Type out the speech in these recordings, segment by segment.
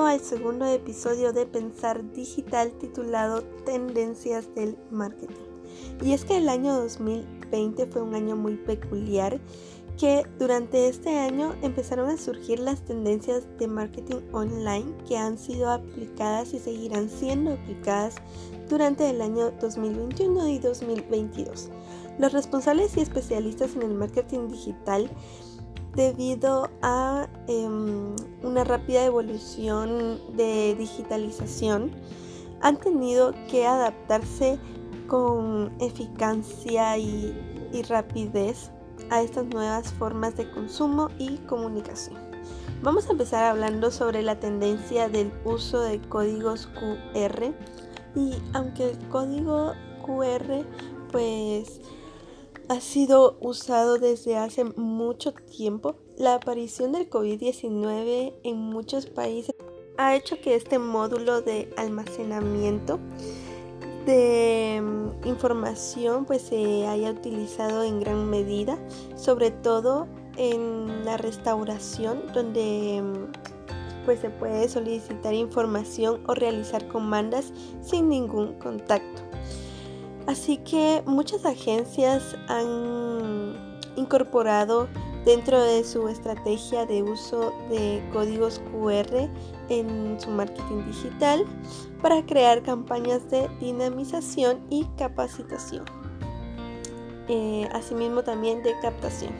al segundo episodio de Pensar Digital titulado Tendencias del Marketing. Y es que el año 2020 fue un año muy peculiar que durante este año empezaron a surgir las tendencias de marketing online que han sido aplicadas y seguirán siendo aplicadas durante el año 2021 y 2022. Los responsables y especialistas en el marketing digital debido a em, una rápida evolución de digitalización, han tenido que adaptarse con eficacia y, y rapidez a estas nuevas formas de consumo y comunicación. Vamos a empezar hablando sobre la tendencia del uso de códigos QR y aunque el código QR pues ha sido usado desde hace mucho tiempo. La aparición del COVID-19 en muchos países ha hecho que este módulo de almacenamiento de mm, información pues se haya utilizado en gran medida, sobre todo en la restauración donde mm, pues se puede solicitar información o realizar comandas sin ningún contacto. Así que muchas agencias han incorporado dentro de su estrategia de uso de códigos QR en su marketing digital para crear campañas de dinamización y capacitación. Eh, asimismo también de captación.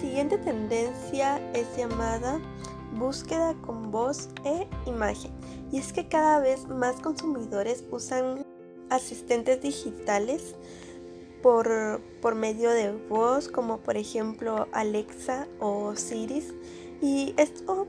Siguiente tendencia es llamada búsqueda con voz e imagen. Y es que cada vez más consumidores usan asistentes digitales por, por, medio de voz, como por ejemplo Alexa o Siri. Y esto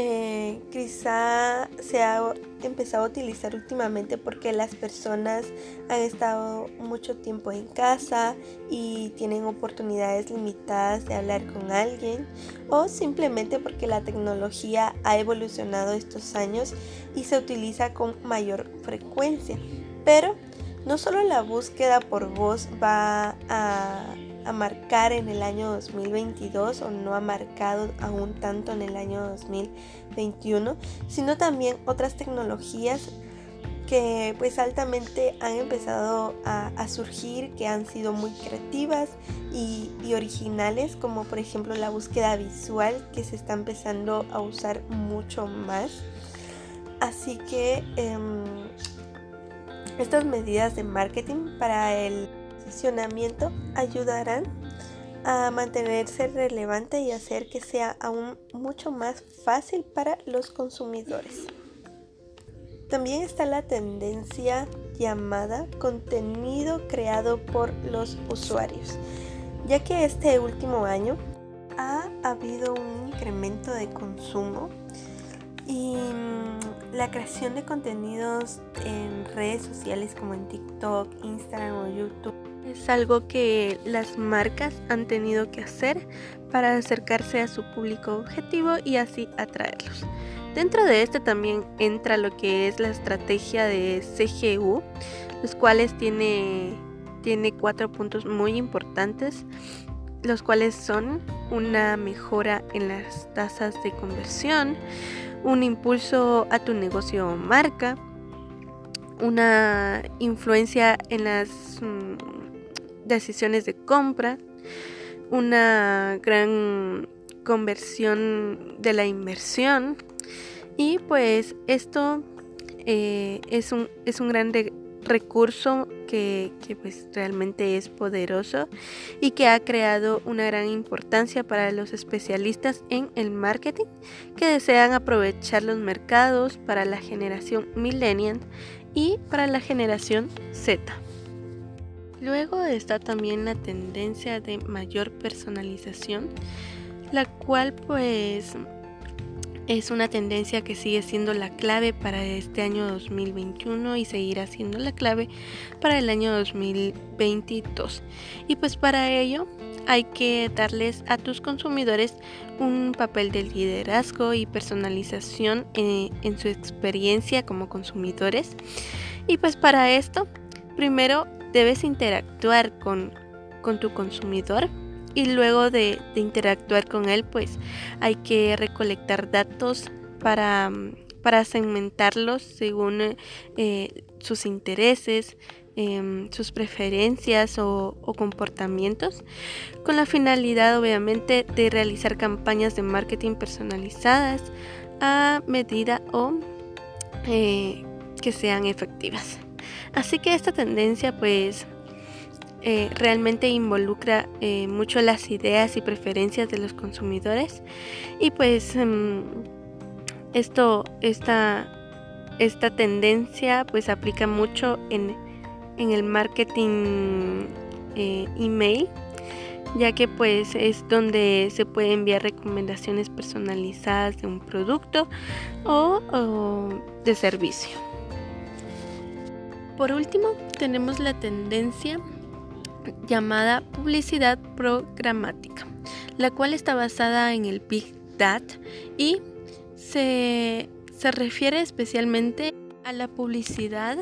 eh, quizá se ha empezado a utilizar últimamente porque las personas han estado mucho tiempo en casa y tienen oportunidades limitadas de hablar con alguien o simplemente porque la tecnología ha evolucionado estos años y se utiliza con mayor frecuencia. Pero no solo la búsqueda por voz va a marcar en el año 2022 o no ha marcado aún tanto en el año 2021, sino también otras tecnologías que pues altamente han empezado a, surgir, que han sido muy creativas y, originales, como por ejemplo la búsqueda visual que se está empezando a usar mucho más. Así que em, estas medidas de marketing para el posicionamiento ayudarán a mantenerse relevante y hacer que sea aún mucho más fácil para los consumidores. También está la tendencia llamada contenido creado por los usuarios, ya que este último año ha habido un incremento de consumo la creación de contenidos en redes sociales como en TikTok, Instagram o YouTube es algo que las marcas han tenido que hacer para acercarse a su público objetivo y así atraerlos. Dentro de este también entra lo que es la estrategia de CGU, los cuales tiene, tiene cuatro puntos muy importantes, los cuales son una mejora en las tasas de conversión, un impulso a tu negocio o marca, una influencia en las mm, decisiones de compra, una gran conversión de la inversión. Y pues esto eh, es, un, es un gran recurso que, pues realmente es poderoso y que ha creado una gran importancia para los especialistas en el marketing que desean aprovechar los mercados para la generación millennial y para la generación Z. Luego está también la tendencia de mayor personalización, la cual pues es una tendencia que sigue siendo la clave para este año 2021 y seguirá siendo la clave para el año 2022. Y pues para ello hay que darles a tus consumidores un papel de liderazgo y personalización en, en su experiencia como consumidores. Y pues para esto, primero debes interactuar con, tu consumidor y luego de, interactuar con él pues hay que recolectar datos para, segmentarlos según eh, sus intereses, em, sus preferencias o, comportamientos, con la finalidad obviamente de realizar campañas de marketing personalizadas a medida o eh, que sean efectivas. Así que esta tendencia pues eh, realmente involucra eh, mucho las ideas y preferencias de los consumidores y pues em, esto esta, esta tendencia pues aplica mucho en, en el marketing eh, email ya que pues es donde se puede enviar recomendaciones personalizadas de un producto o de servicio. Por último, tenemos la tendencia llamada publicidad programática, la cual está basada en el Big Data y se, refiere especialmente a la publicidad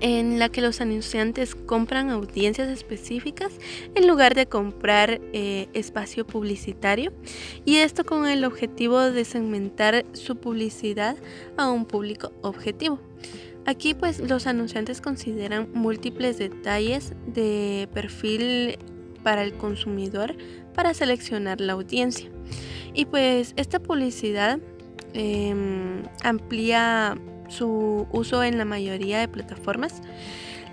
en la que los anunciantes compran audiencias específicas en lugar de comprar eh, espacio publicitario y esto con el objetivo de segmentar su publicidad a un público objetivo. Aquí pues los anunciantes consideran múltiples detalles de perfil para el consumidor para seleccionar la audiencia. Y pues esta publicidad em, amplía su uso en la mayoría de plataformas,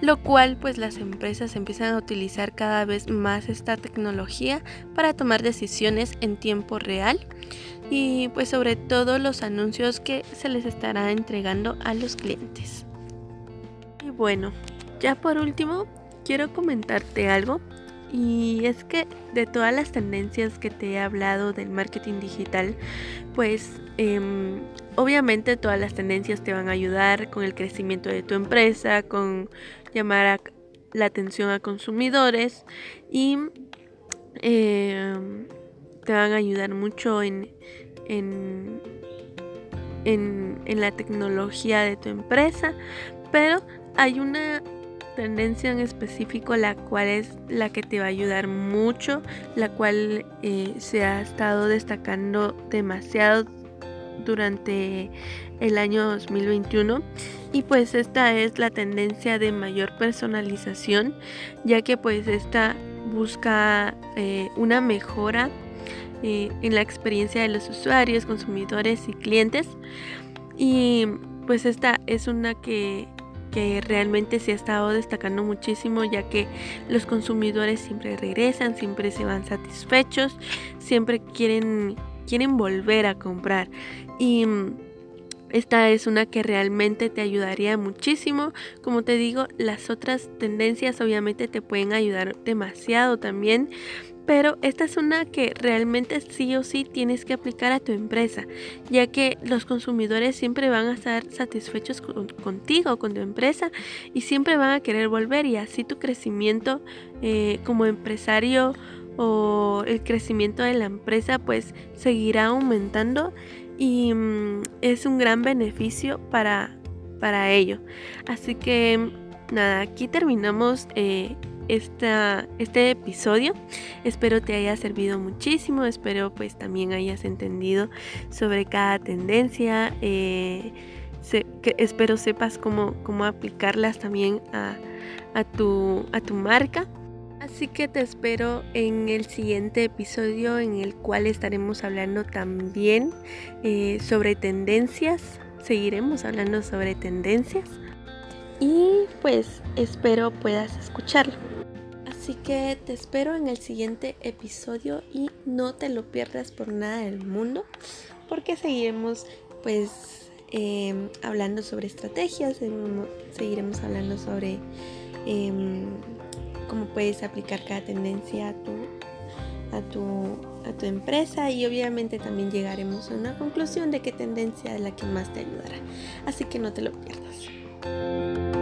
lo cual pues las empresas empiezan a utilizar cada vez más esta tecnología para tomar decisiones en tiempo real y pues sobre todo los anuncios que se les estará entregando a los clientes. Y bueno, ya por último, quiero comentarte algo y es que de todas las tendencias que te he hablado del marketing digital, pues em, obviamente todas las tendencias te van a ayudar con el crecimiento de tu empresa, con llamar la atención a consumidores y em, te van a ayudar mucho en, en, la tecnología de tu empresa, pero hay una tendencia en específico la cual es la que te va a ayudar mucho, la cual eh, se ha estado destacando demasiado durante el año 2021 y pues esta es la tendencia de mayor personalización ya que pues esta busca eh, una mejora eh, en la experiencia de los usuarios, consumidores y clientes. Y pues esta es una que, que realmente se ha estado destacando muchísimo ya que los consumidores siempre regresan, siempre se van satisfechos, siempre quieren, quieren volver a comprar. Y esta es una que realmente te ayudaría muchísimo. Como te digo, las otras tendencias obviamente te pueden ayudar demasiado también pero esta es una que realmente sí o sí tienes que aplicar a tu empresa, ya que los consumidores siempre van a estar satisfechos contigo, con tu empresa, y siempre van a querer volver y así tu crecimiento eh, como empresario o el crecimiento de la empresa pues seguirá aumentando y mm, es un gran beneficio para, para ello. Así que nada, aquí terminamos eh, este episodio. Espero te haya servido muchísimo, espero pues también hayas entendido sobre cada tendencia. Eh, espero sepas cómo, cómo aplicarlas también a, tu, a tu marca. Así que te espero en el siguiente episodio en el cual estaremos hablando también eh, sobre tendencias. Seguiremos hablando sobre tendencias. Y pues espero puedas escucharlo. Así que te espero en el siguiente episodio y no te lo pierdas por nada del mundo porque seguiremos pues em, hablando sobre estrategias, seguiremos hablando sobre em, cómo puedes aplicar cada tendencia a tu, a, tu, a tu empresa y obviamente también llegaremos a una conclusión de qué tendencia es la que más te ayudará. Así que no te lo pierdas.